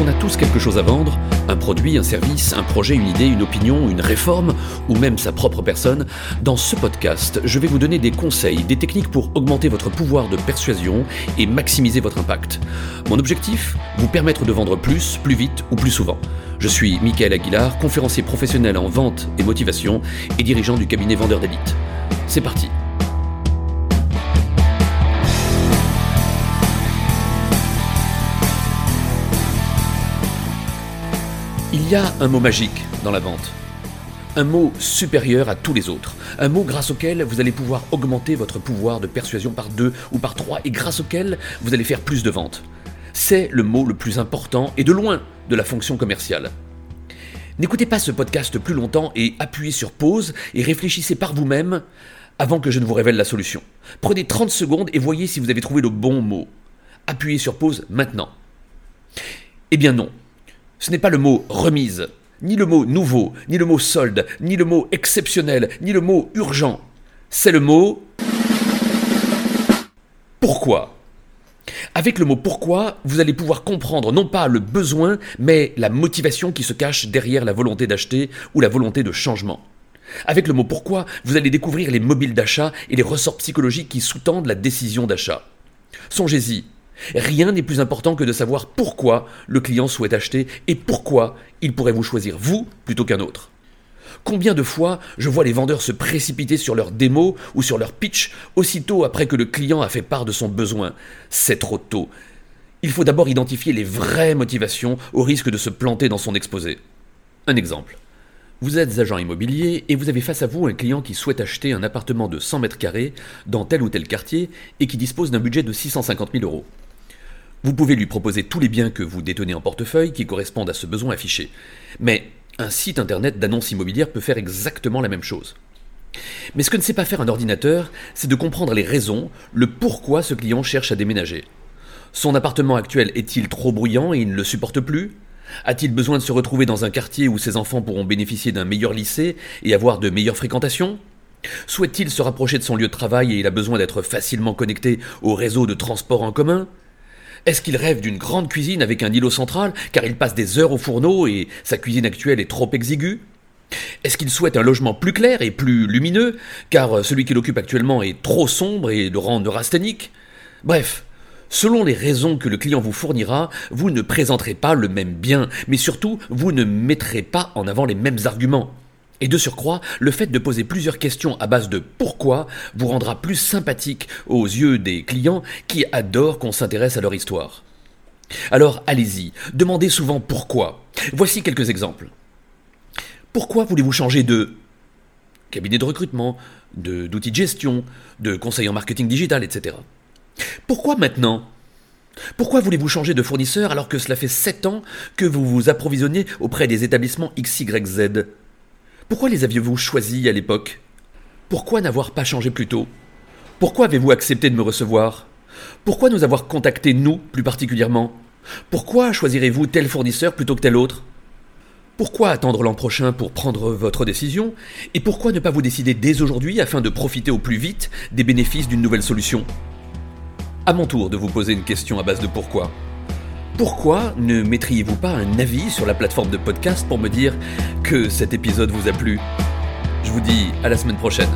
qu'on a tous quelque chose à vendre, un produit, un service, un projet, une idée, une opinion, une réforme, ou même sa propre personne, dans ce podcast, je vais vous donner des conseils, des techniques pour augmenter votre pouvoir de persuasion et maximiser votre impact. Mon objectif Vous permettre de vendre plus, plus vite ou plus souvent. Je suis Michael Aguilar, conférencier professionnel en vente et motivation et dirigeant du cabinet Vendeur d'élite. C'est parti y a un mot magique dans la vente. Un mot supérieur à tous les autres. Un mot grâce auquel vous allez pouvoir augmenter votre pouvoir de persuasion par deux ou par trois et grâce auquel vous allez faire plus de ventes. C'est le mot le plus important et de loin de la fonction commerciale. N'écoutez pas ce podcast plus longtemps et appuyez sur pause et réfléchissez par vous-même avant que je ne vous révèle la solution. Prenez 30 secondes et voyez si vous avez trouvé le bon mot. Appuyez sur pause maintenant. Eh bien non, ce n'est pas le mot remise, ni le mot nouveau, ni le mot solde, ni le mot exceptionnel, ni le mot urgent. C'est le mot pourquoi. Avec le mot pourquoi, vous allez pouvoir comprendre non pas le besoin, mais la motivation qui se cache derrière la volonté d'acheter ou la volonté de changement. Avec le mot pourquoi, vous allez découvrir les mobiles d'achat et les ressorts psychologiques qui sous-tendent la décision d'achat. Songez-y, Rien n'est plus important que de savoir pourquoi le client souhaite acheter et pourquoi il pourrait vous choisir vous plutôt qu'un autre. Combien de fois je vois les vendeurs se précipiter sur leur démo ou sur leur pitch aussitôt après que le client a fait part de son besoin? C'est trop tôt. Il faut d'abord identifier les vraies motivations au risque de se planter dans son exposé. Un exemple. Vous êtes agent immobilier et vous avez face à vous un client qui souhaite acheter un appartement de 100 mètres carrés dans tel ou tel quartier et qui dispose d'un budget de 650 000 euros. Vous pouvez lui proposer tous les biens que vous détenez en portefeuille qui correspondent à ce besoin affiché. Mais un site internet d'annonces immobilières peut faire exactement la même chose. Mais ce que ne sait pas faire un ordinateur, c'est de comprendre les raisons, le pourquoi ce client cherche à déménager. Son appartement actuel est-il trop bruyant et il ne le supporte plus? A-t-il besoin de se retrouver dans un quartier où ses enfants pourront bénéficier d'un meilleur lycée et avoir de meilleures fréquentations? Souhaite-t-il se rapprocher de son lieu de travail et il a besoin d'être facilement connecté au réseau de transport en commun? Est-ce qu'il rêve d'une grande cuisine avec un îlot central, car il passe des heures au fourneau et sa cuisine actuelle est trop exiguë? Est-ce qu'il souhaite un logement plus clair et plus lumineux, car celui qu'il occupe actuellement est trop sombre et de rang neurasthénique? Bref, Selon les raisons que le client vous fournira, vous ne présenterez pas le même bien, mais surtout, vous ne mettrez pas en avant les mêmes arguments. Et de surcroît, le fait de poser plusieurs questions à base de pourquoi vous rendra plus sympathique aux yeux des clients qui adorent qu'on s'intéresse à leur histoire. Alors allez-y, demandez souvent pourquoi. Voici quelques exemples. Pourquoi voulez-vous changer de cabinet de recrutement, d'outils de, gestion, de conseil en marketing digital, etc. Pourquoi maintenant? Pourquoi voulez-vous changer de fournisseur alors que cela fait 7 ans que vous vous approvisionnez auprès des établissements XYZ pourquoi les aviez-vous choisis à l'époque? Pourquoi n'avoir pas changé plus tôt? Pourquoi avez-vous accepté de me recevoir? Pourquoi nous avoir contactés, nous, plus particulièrement? Pourquoi choisirez-vous tel fournisseur plutôt que tel autre? Pourquoi attendre l'an prochain pour prendre votre décision? Et pourquoi ne pas vous décider dès aujourd'hui afin de profiter au plus vite des bénéfices d'une nouvelle solution? À mon tour de vous poser une question à base de pourquoi. Pourquoi ne mettriez-vous pas un avis sur la plateforme de podcast pour me dire que cet épisode vous a plu? Je vous dis à la semaine prochaine.